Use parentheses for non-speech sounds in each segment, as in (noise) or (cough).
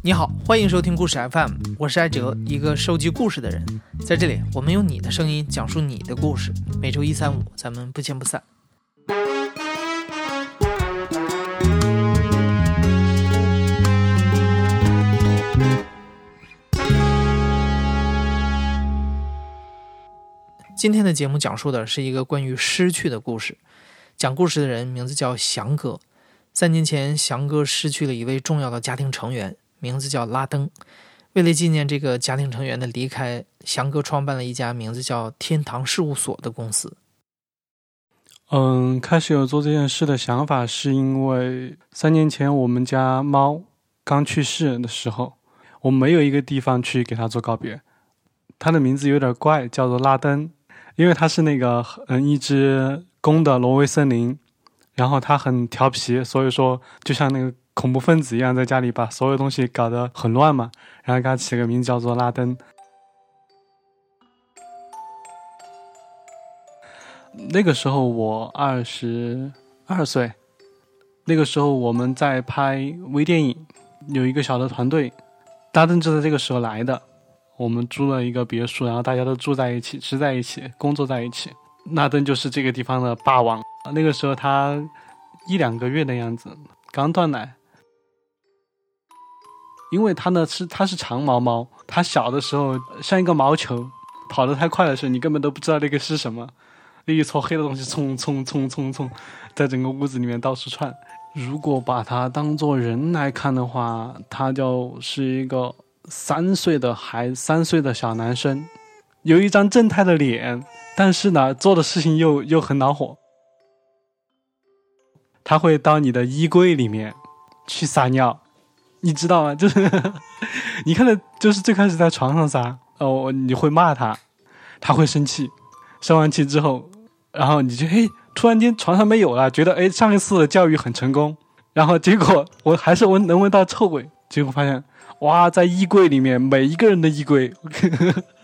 你好，欢迎收听故事 FM，我是艾哲，一个收集故事的人。在这里，我们用你的声音讲述你的故事。每周一、三、五，咱们不见不散。今天的节目讲述的是一个关于失去的故事。讲故事的人名字叫翔哥。三年前，翔哥失去了一位重要的家庭成员，名字叫拉登。为了纪念这个家庭成员的离开，翔哥创办了一家名字叫“天堂事务所”的公司。嗯，开始有做这件事的想法，是因为三年前我们家猫刚去世的时候，我没有一个地方去给它做告别。它的名字有点怪，叫做拉登。因为它是那个嗯一只公的挪威森林，然后他很调皮，所以说就像那个恐怖分子一样，在家里把所有东西搞得很乱嘛。然后给他起个名字叫做拉登。那个时候我二十二岁，那个时候我们在拍微电影，有一个小的团队，拉登就在这个时候来的。我们租了一个别墅，然后大家都住在一起，吃在一起，工作在一起。纳登就是这个地方的霸王。那个时候他一两个月的样子，刚断奶。因为他呢是他是长毛猫，他小的时候像一个毛球，跑得太快的时候，你根本都不知道那个是什么，那一撮黑的东西冲冲冲冲冲，在整个屋子里面到处窜。如果把它当做人来看的话，它就是一个。三岁的孩，三岁的小男生，有一张正太的脸，但是呢，做的事情又又很恼火。他会到你的衣柜里面去撒尿，你知道吗？(laughs) 就是你看的，就是最开始在床上撒，哦，你会骂他，他会生气，生完气之后，然后你就嘿，突然间床上没有了，觉得哎，上一次的教育很成功，然后结果我还是闻能闻到臭味，结果发现。哇，在衣柜里面，每一个人的衣柜 (laughs)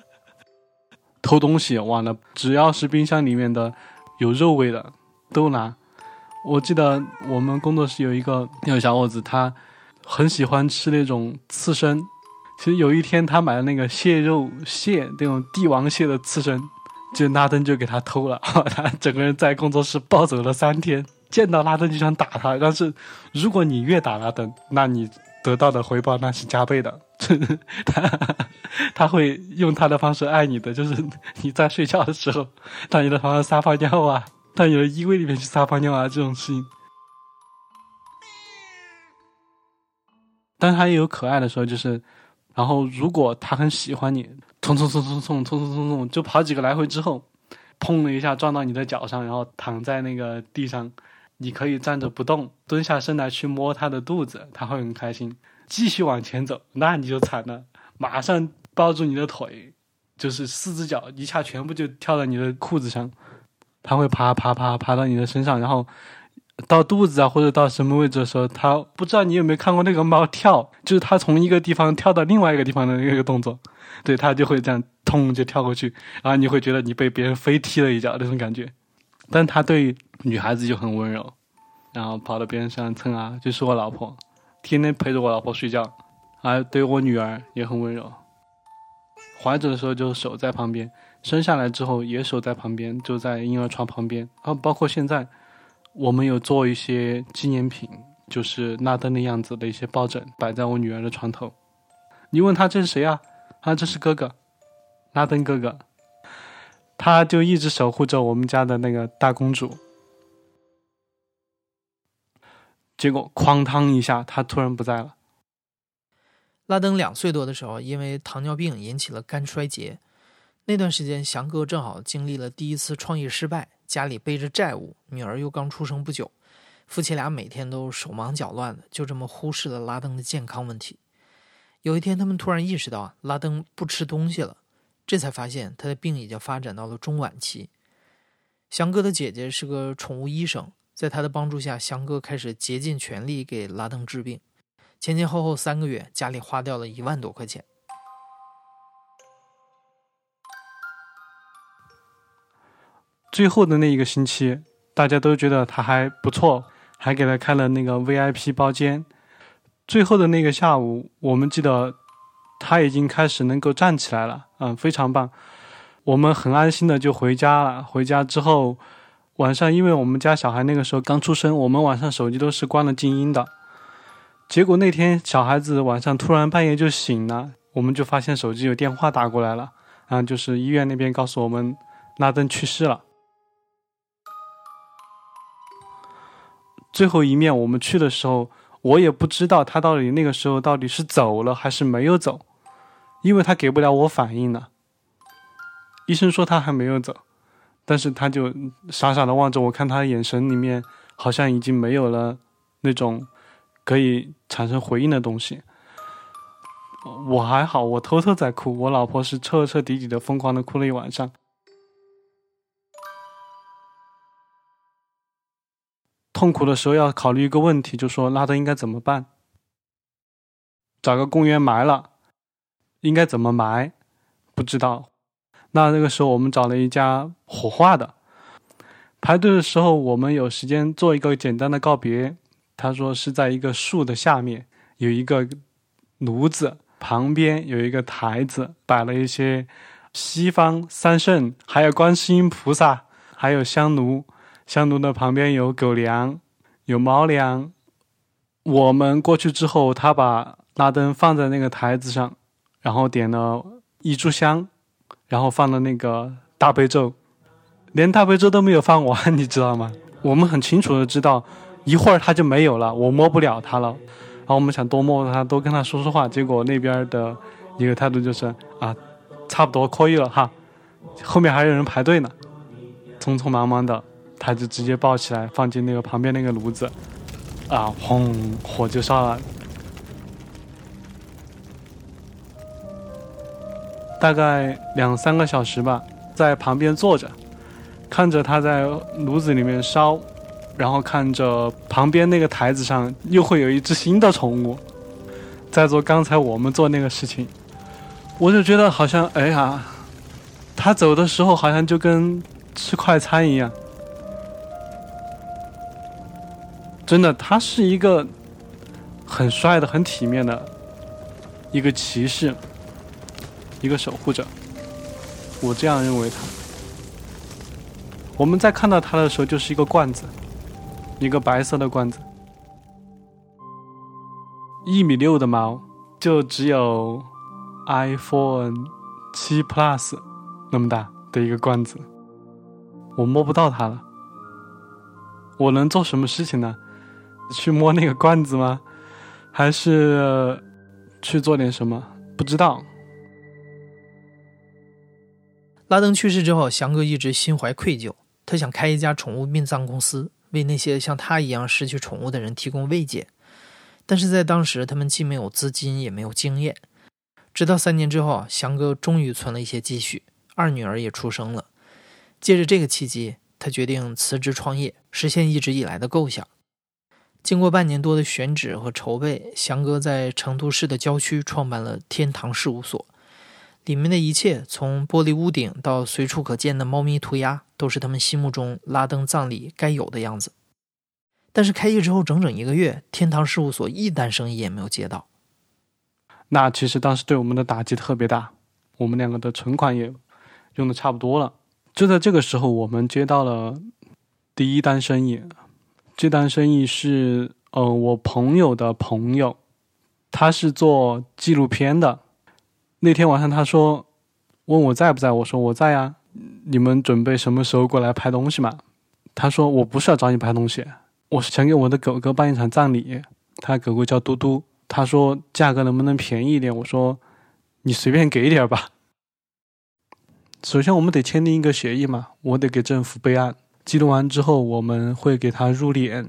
偷东西，完了，只要是冰箱里面的有肉味的都拿。我记得我们工作室有一个那个小伙子，他很喜欢吃那种刺身。其实有一天他买了那个蟹肉蟹，那种帝王蟹的刺身，就拉登就给他偷了，(laughs) 他整个人在工作室暴走了三天，见到拉登就想打他。但是如果你越打拉登，那你。得到的回报那是加倍的，(laughs) 他他会用他的方式爱你的，就是你在睡觉的时候，到你的床上撒泡尿啊，(laughs) 到你的衣柜里面去撒泡尿啊，这种事情。但他也有可爱的时候，就是，然后如果他很喜欢你，冲冲冲冲冲冲冲冲冲，就跑几个来回之后，砰的一下撞到你的脚上，然后躺在那个地上。你可以站着不动，蹲下身来去摸它的肚子，它会很开心。继续往前走，那你就惨了，马上抱住你的腿，就是四只脚一下全部就跳到你的裤子上，它会爬爬爬爬到你的身上，然后到肚子啊或者到什么位置的时候，它不知道你有没有看过那个猫跳，就是它从一个地方跳到另外一个地方的那个动作，对，它就会这样通就跳过去，然后你会觉得你被别人飞踢了一脚那种感觉。但它对女孩子就很温柔，然后跑到边上蹭啊，就是我老婆，天天陪着我老婆睡觉，还对我女儿也很温柔。怀着的时候就守在旁边，生下来之后也守在旁边，就在婴儿床旁边。啊，包括现在，我们有做一些纪念品，就是拉登的样子的一些抱枕，摆在我女儿的床头。你问他这是谁啊？啊，这是哥哥，拉登哥哥。他就一直守护着我们家的那个大公主，结果哐当一下，他突然不在了。拉登两岁多的时候，因为糖尿病引起了肝衰竭，那段时间翔哥正好经历了第一次创业失败，家里背着债务，女儿又刚出生不久，夫妻俩每天都手忙脚乱的，就这么忽视了拉登的健康问题。有一天，他们突然意识到啊拉登不吃东西了。这才发现他的病已经发展到了中晚期。翔哥的姐姐是个宠物医生，在他的帮助下，翔哥开始竭尽全力给拉登治病。前前后后三个月，家里花掉了一万多块钱。最后的那一个星期，大家都觉得他还不错，还给他开了那个 VIP 包间。最后的那个下午，我们记得他已经开始能够站起来了，嗯，非常棒。我们很安心的就回家了。回家之后，晚上因为我们家小孩那个时候刚出生，我们晚上手机都是关了静音的。结果那天小孩子晚上突然半夜就醒了，我们就发现手机有电话打过来了，然后，就是医院那边告诉我们拉登去世了。最后一面我们去的时候。我也不知道他到底那个时候到底是走了还是没有走，因为他给不了我反应呢。医生说他还没有走，但是他就傻傻的望着我，看他的眼神里面好像已经没有了那种可以产生回应的东西。我还好，我偷偷在哭，我老婆是彻彻底底的疯狂的哭了一晚上。痛苦的时候要考虑一个问题，就说拉登应该怎么办？找个公园埋了，应该怎么埋？不知道。那那个时候我们找了一家火化的，排队的时候我们有时间做一个简单的告别。他说是在一个树的下面有一个炉子，旁边有一个台子，摆了一些西方三圣，还有观世音菩萨，还有香炉。香炉的旁边有狗粮，有猫粮。我们过去之后，他把拉灯放在那个台子上，然后点了一炷香，然后放了那个大悲咒，连大悲咒都没有放完，(laughs) 你知道吗？我们很清楚的知道，一会儿他就没有了，我摸不了他了。然后我们想多摸他，多跟他说说话，结果那边的一个态度就是啊，差不多可以了哈，后面还有人排队呢，匆匆忙忙的。他就直接抱起来放进那个旁边那个炉子，啊，轰，火就烧了。大概两三个小时吧，在旁边坐着，看着他在炉子里面烧，然后看着旁边那个台子上又会有一只新的宠物，在做刚才我们做那个事情，我就觉得好像，哎呀，他走的时候好像就跟吃快餐一样。真的，他是一个很帅的、很体面的一个骑士，一个守护者。我这样认为他。我们在看到他的时候，就是一个罐子，一个白色的罐子，一米六的毛，就只有 iPhone 七 Plus 那么大的一个罐子。我摸不到它了，我能做什么事情呢？去摸那个罐子吗？还是去做点什么？不知道。拉登去世之后，翔哥一直心怀愧疚，他想开一家宠物殡葬公司，为那些像他一样失去宠物的人提供慰藉。但是在当时，他们既没有资金，也没有经验。直到三年之后，翔哥终于存了一些积蓄，二女儿也出生了。借着这个契机，他决定辞职创业，实现一直以来的构想。经过半年多的选址和筹备，翔哥在成都市的郊区创办了天堂事务所。里面的一切，从玻璃屋顶到随处可见的猫咪涂鸦，都是他们心目中拉登葬礼该有的样子。但是开业之后整整一个月，天堂事务所一单生意也没有接到。那其实当时对我们的打击特别大，我们两个的存款也用的差不多了。就在这个时候，我们接到了第一单生意。这单生意是，呃，我朋友的朋友，他是做纪录片的。那天晚上他说，问我在不在，我说我在呀。你们准备什么时候过来拍东西嘛？他说我不是要找你拍东西，我是想给我的狗狗办一场葬礼。他狗狗叫嘟嘟。他说价格能不能便宜一点？我说你随便给一点吧。首先我们得签订一个协议嘛，我得给政府备案。记录完之后，我们会给他入殓。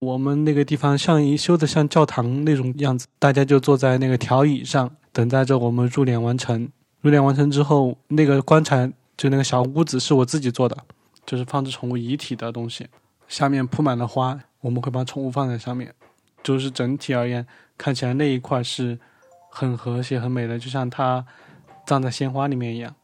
我们那个地方像一修的像教堂那种样子，大家就坐在那个条椅上，等待着我们入殓完成。入殓完成之后，那个棺材就那个小屋子是我自己做的，就是放置宠物遗体的东西，下面铺满了花，我们会把宠物放在上面。就是整体而言，看起来那一块是很和谐、很美的，就像它葬在鲜花里面一样。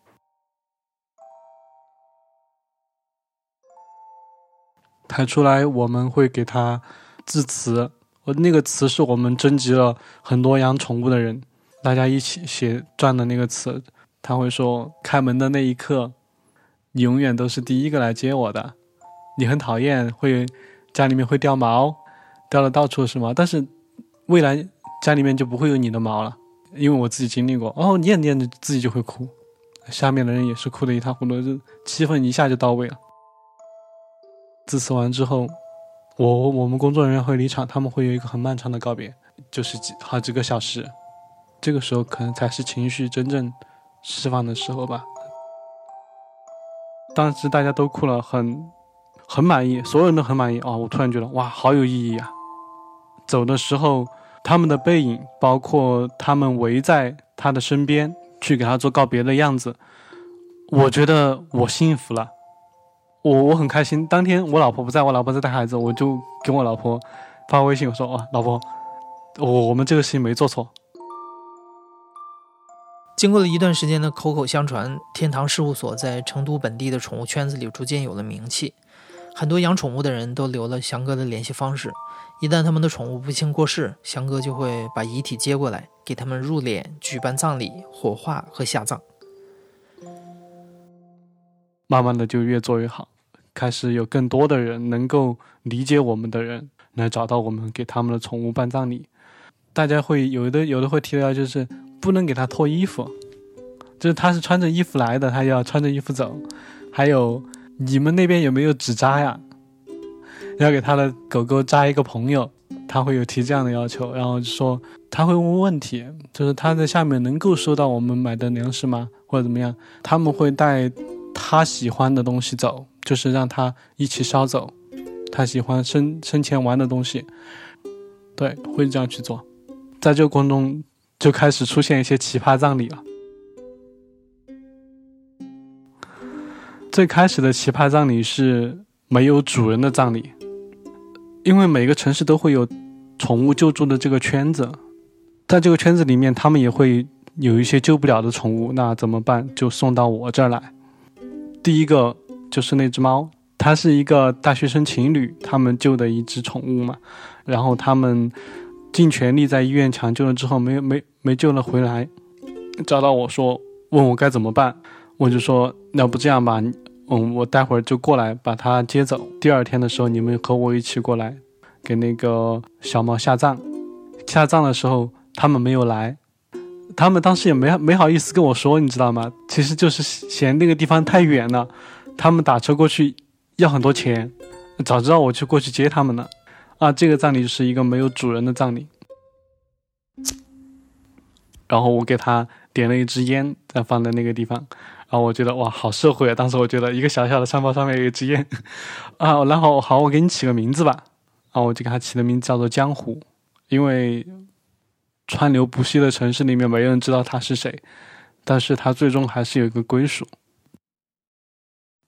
抬出来，我们会给他致辞。我那个词是我们征集了很多养宠物的人，大家一起写撰的那个词。他会说：“开门的那一刻，你永远都是第一个来接我的。你很讨厌会家里面会掉毛，掉的到处是毛，但是未来家里面就不会有你的毛了，因为我自己经历过。哦，念念着自己就会哭，下面的人也是哭得一塌糊涂，就气氛一下就到位了。致辞完之后。”我我们工作人员会离场，他们会有一个很漫长的告别，就是几好几个小时，这个时候可能才是情绪真正释放的时候吧。当时大家都哭了，很很满意，所有人都很满意啊！我突然觉得哇，好有意义啊！走的时候，他们的背影，包括他们围在他的身边去给他做告别的样子，我觉得我幸福了。我我很开心，当天我老婆不在，我老婆在带孩子，我就给我老婆发微信，我说：“哇，老婆，我我们这个事情没做错。”经过了一段时间的口口相传，天堂事务所在成都本地的宠物圈子里逐渐有了名气，很多养宠物的人都留了翔哥的联系方式，一旦他们的宠物不幸过世，翔哥就会把遗体接过来，给他们入殓、举办葬礼、火化和下葬，慢慢的就越做越好。开始有更多的人能够理解我们的人来找到我们，给他们的宠物办葬礼。大家会有的有的会提到，就是不能给他脱衣服，就是他是穿着衣服来的，他要穿着衣服走。还有你们那边有没有纸扎呀？要给他的狗狗扎一个朋友，他会有提这样的要求。然后说他会问问题，就是他在下面能够收到我们买的粮食吗？或者怎么样？他们会带他喜欢的东西走。就是让他一起捎走，他喜欢生生前玩的东西，对，会这样去做。在这个过程中，就开始出现一些奇葩葬礼了。最开始的奇葩葬礼是没有主人的葬礼，因为每个城市都会有宠物救助的这个圈子，在这个圈子里面，他们也会有一些救不了的宠物，那怎么办？就送到我这儿来。第一个。就是那只猫，它是一个大学生情侣他们救的一只宠物嘛，然后他们尽全力在医院抢救了之后，没没没救了回来，找到我说问我该怎么办，我就说要不这样吧，嗯，我待会儿就过来把它接走，第二天的时候你们和我一起过来给那个小猫下葬，下葬的时候他们没有来，他们当时也没没好意思跟我说，你知道吗？其实就是嫌那个地方太远了。他们打车过去要很多钱，早知道我就过去接他们了。啊，这个葬礼是一个没有主人的葬礼。然后我给他点了一支烟，再放在那个地方。然后我觉得哇，好社会啊！当时我觉得一个小小的山包上面有一支烟啊。然后好，我给你起个名字吧。啊，我就给他起的名字叫做江湖，因为川流不息的城市里面没人知道他是谁，但是他最终还是有一个归属。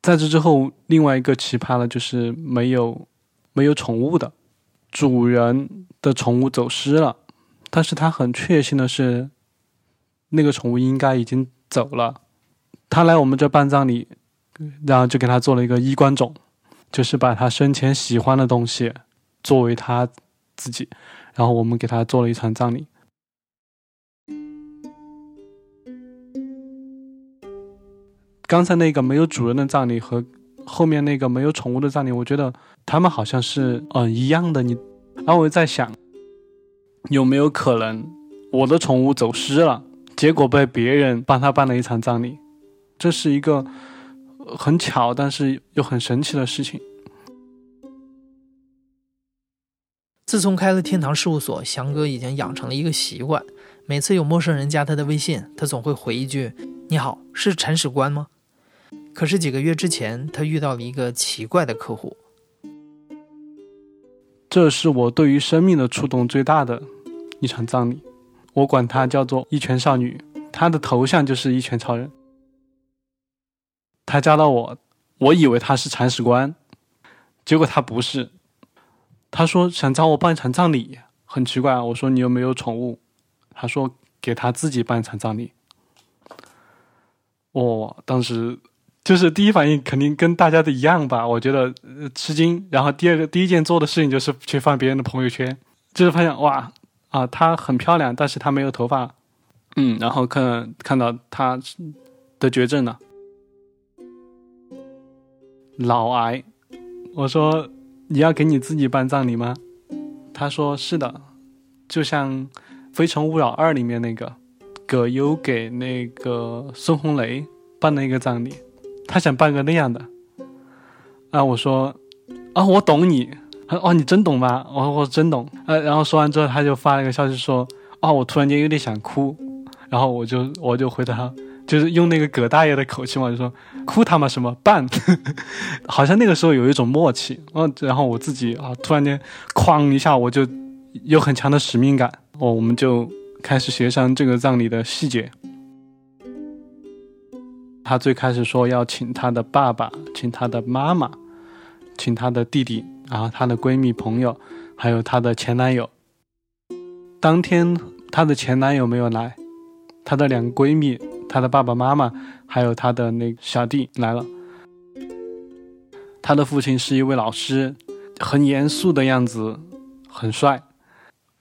在这之后，另外一个奇葩的就是没有没有宠物的主人的宠物走失了，但是他很确信的是，那个宠物应该已经走了。他来我们这办葬礼，然后就给他做了一个衣冠冢，就是把他生前喜欢的东西作为他自己，然后我们给他做了一场葬礼。刚才那个没有主人的葬礼和后面那个没有宠物的葬礼，我觉得他们好像是嗯一样的。你，然后我在想，有没有可能我的宠物走失了，结果被别人帮他办了一场葬礼？这是一个很巧，但是又很神奇的事情。自从开了天堂事务所，翔哥已经养成了一个习惯：每次有陌生人加他的微信，他总会回一句：“你好，是铲屎官吗？”可是几个月之前，他遇到了一个奇怪的客户。这是我对于生命的触动最大的一场葬礼，我管他叫做一拳少女，她的头像就是一拳超人。她加到我，我以为她是铲屎官，结果她不是。她说想找我办一场葬礼，很奇怪。我说你有没有宠物？她说给她自己办一场葬礼。我当时。就是第一反应肯定跟大家的一样吧，我觉得、呃吃惊。然后第二个第一件做的事情就是去翻别人的朋友圈，就是发现哇啊，她很漂亮，但是她没有头发，嗯，然后看看到她的绝症了，脑癌。我说你要给你自己办葬礼吗？他说是的，就像《非诚勿扰二》里面那个葛优给那个孙红雷办了一个葬礼，他想办个那样的。啊，我说啊，我懂你。他说哦，你真懂吗？我说我真懂。呃，然后说完之后，他就发了一个消息说，哦，我突然间有点想哭。然后我就我就回答，就是用那个葛大爷的口气嘛，就说哭他妈什么办？(laughs) 好像那个时候有一种默契。嗯，然后我自己啊，突然间哐一下，我就有很强的使命感。哦，我们就开始协商这个葬礼的细节。他最开始说要请他的爸爸，请他的妈妈，请他的弟弟，然后她的闺蜜朋友，还有她的前男友。当天她的前男友没有来，她的两个闺蜜、她的爸爸妈妈，还有她的那个小弟来了。她的父亲是一位老师，很严肃的样子，很帅。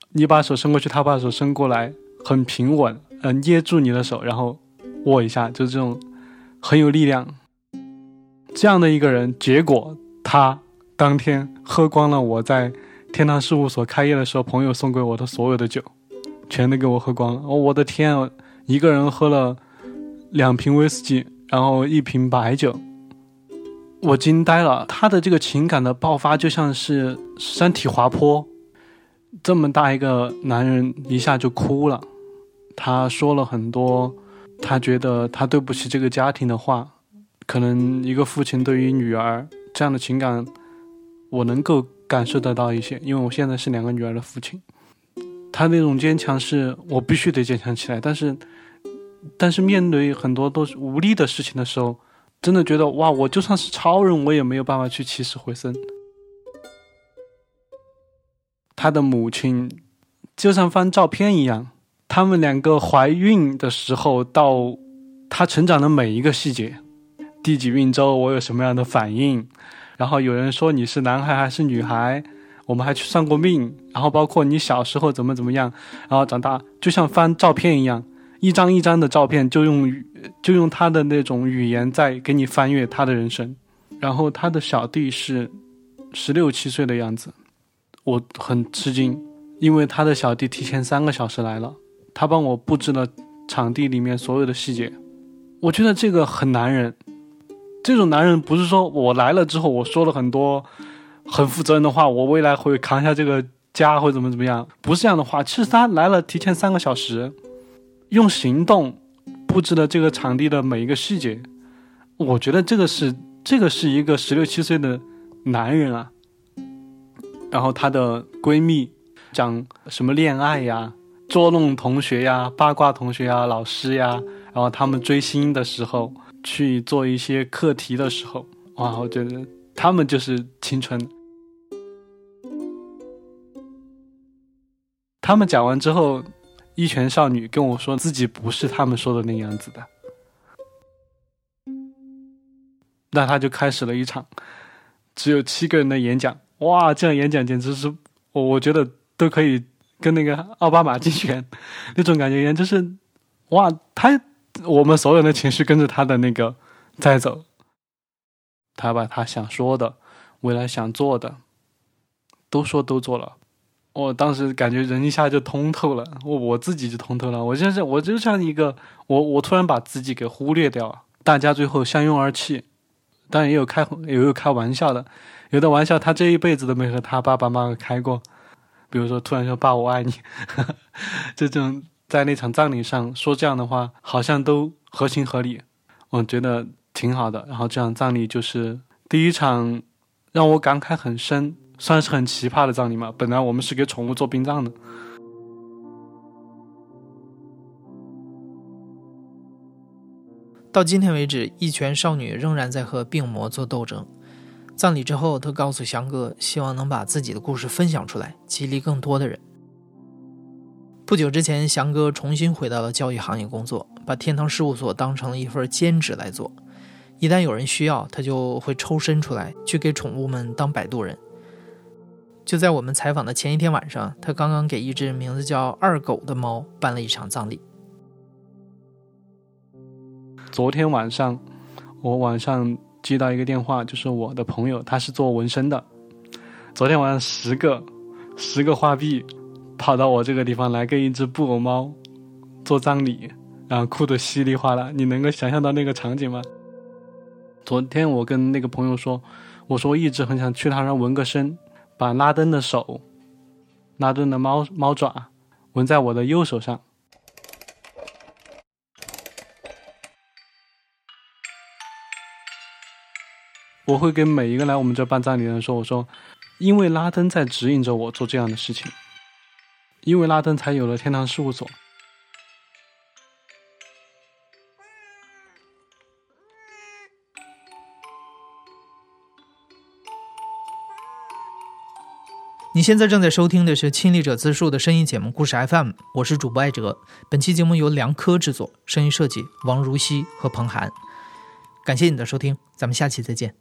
你把手伸过去，他把手伸过来，很平稳，嗯、捏住你的手，然后握一下，就这种很有力量。这样的一个人，结果他当天喝光了我在天堂事务所开业的时候朋友送给我的所有的酒，全都给我喝光了。哦，我的天啊！一个人喝了两瓶威士忌，然后一瓶白酒，我惊呆了。他的这个情感的爆发就像是山体滑坡，这么大一个男人一下就哭了。他说了很多他觉得他对不起这个家庭的话。可能一个父亲对于女儿这样的情感，我能够感受得到一些，因为我现在是两个女儿的父亲。他那种坚强是我必须得坚强起来，但是，但是面对很多都是无力的事情的时候，真的觉得哇，我就算是超人，我也没有办法去起死回生。他的母亲就像翻照片一样，他们两个怀孕的时候到他成长的每一个细节，第几孕周我有什么样的反应，然后有人说你是男孩还是女孩，我们还去算过命，然后包括你小时候怎么怎么样，然后长大就像翻照片一样，一张一张的照片就用就用他的那种语言在给你翻阅他的人生，然后他的小弟是十六七岁的样子。我很吃惊，因为他的小弟提前三个小时来了，他帮我布置了场地里面所有的细节。我觉得这个很男人，这种男人不是说我来了之后我说了很多很负责任的话，我未来会扛下这个家或怎么怎么样，不是这样的话。其实他来了提前三个小时，用行动布置了这个场地的每一个细节，我觉得这个是这个是一个十六七岁的男人啊。然后她的闺蜜讲什么恋爱呀、捉弄同学呀、八卦同学呀、老师呀，然后他们追星的时候去做一些课题的时候，哇，我觉得他们就是青春。他们讲完之后，一拳少女跟我说自己不是他们说的那样子的，那他就开始了一场只有七个人的演讲。哇，这样演讲简直是我我觉得都可以跟那个奥巴马竞选那种感觉一样，就是哇，他我们所有人的情绪跟着他的那个在走，他把他想说的、未来想做的都说都做了，我当时感觉人一下就通透了，我我自己就通透了，我就是我就像一个我我突然把自己给忽略掉了，大家最后相拥而泣，当然也有开也有开玩笑的。有的玩笑，他这一辈子都没和他爸爸妈妈开过。比如说，突然说“爸，我爱你”，(laughs) 这种在那场葬礼上说这样的话，好像都合情合理。我觉得挺好的。然后这场葬礼就是第一场让我感慨很深，算是很奇葩的葬礼嘛。本来我们是给宠物做殡葬的。到今天为止，一拳少女仍然在和病魔做斗争。葬礼之后，他告诉翔哥，希望能把自己的故事分享出来，激励更多的人。不久之前，翔哥重新回到了教育行业工作，把天堂事务所当成了一份兼职来做。一旦有人需要，他就会抽身出来去给宠物们当摆渡人。就在我们采访的前一天晚上，他刚刚给一只名字叫二狗的猫办了一场葬礼。昨天晚上，我晚上接到一个电话，就是我的朋友，他是做纹身的。昨天晚上十个十个花臂跑到我这个地方来，跟一只布偶猫做葬礼，然后哭得稀里哗啦。你能够想象到那个场景吗？昨天我跟那个朋友说，我说一直很想去他那纹个身。把拉登的手，拉登的猫猫爪纹在我的右手上。我会跟每一个来我们这办葬礼的人说：“我说，因为拉登在指引着我做这样的事情，因为拉登才有了天堂事务所。”你现在正在收听的是亲历者自述的声音节目《故事 FM》，我是主播艾哲。本期节目由梁科制作，声音设计王如熙和彭涵。感谢你的收听，咱们下期再见。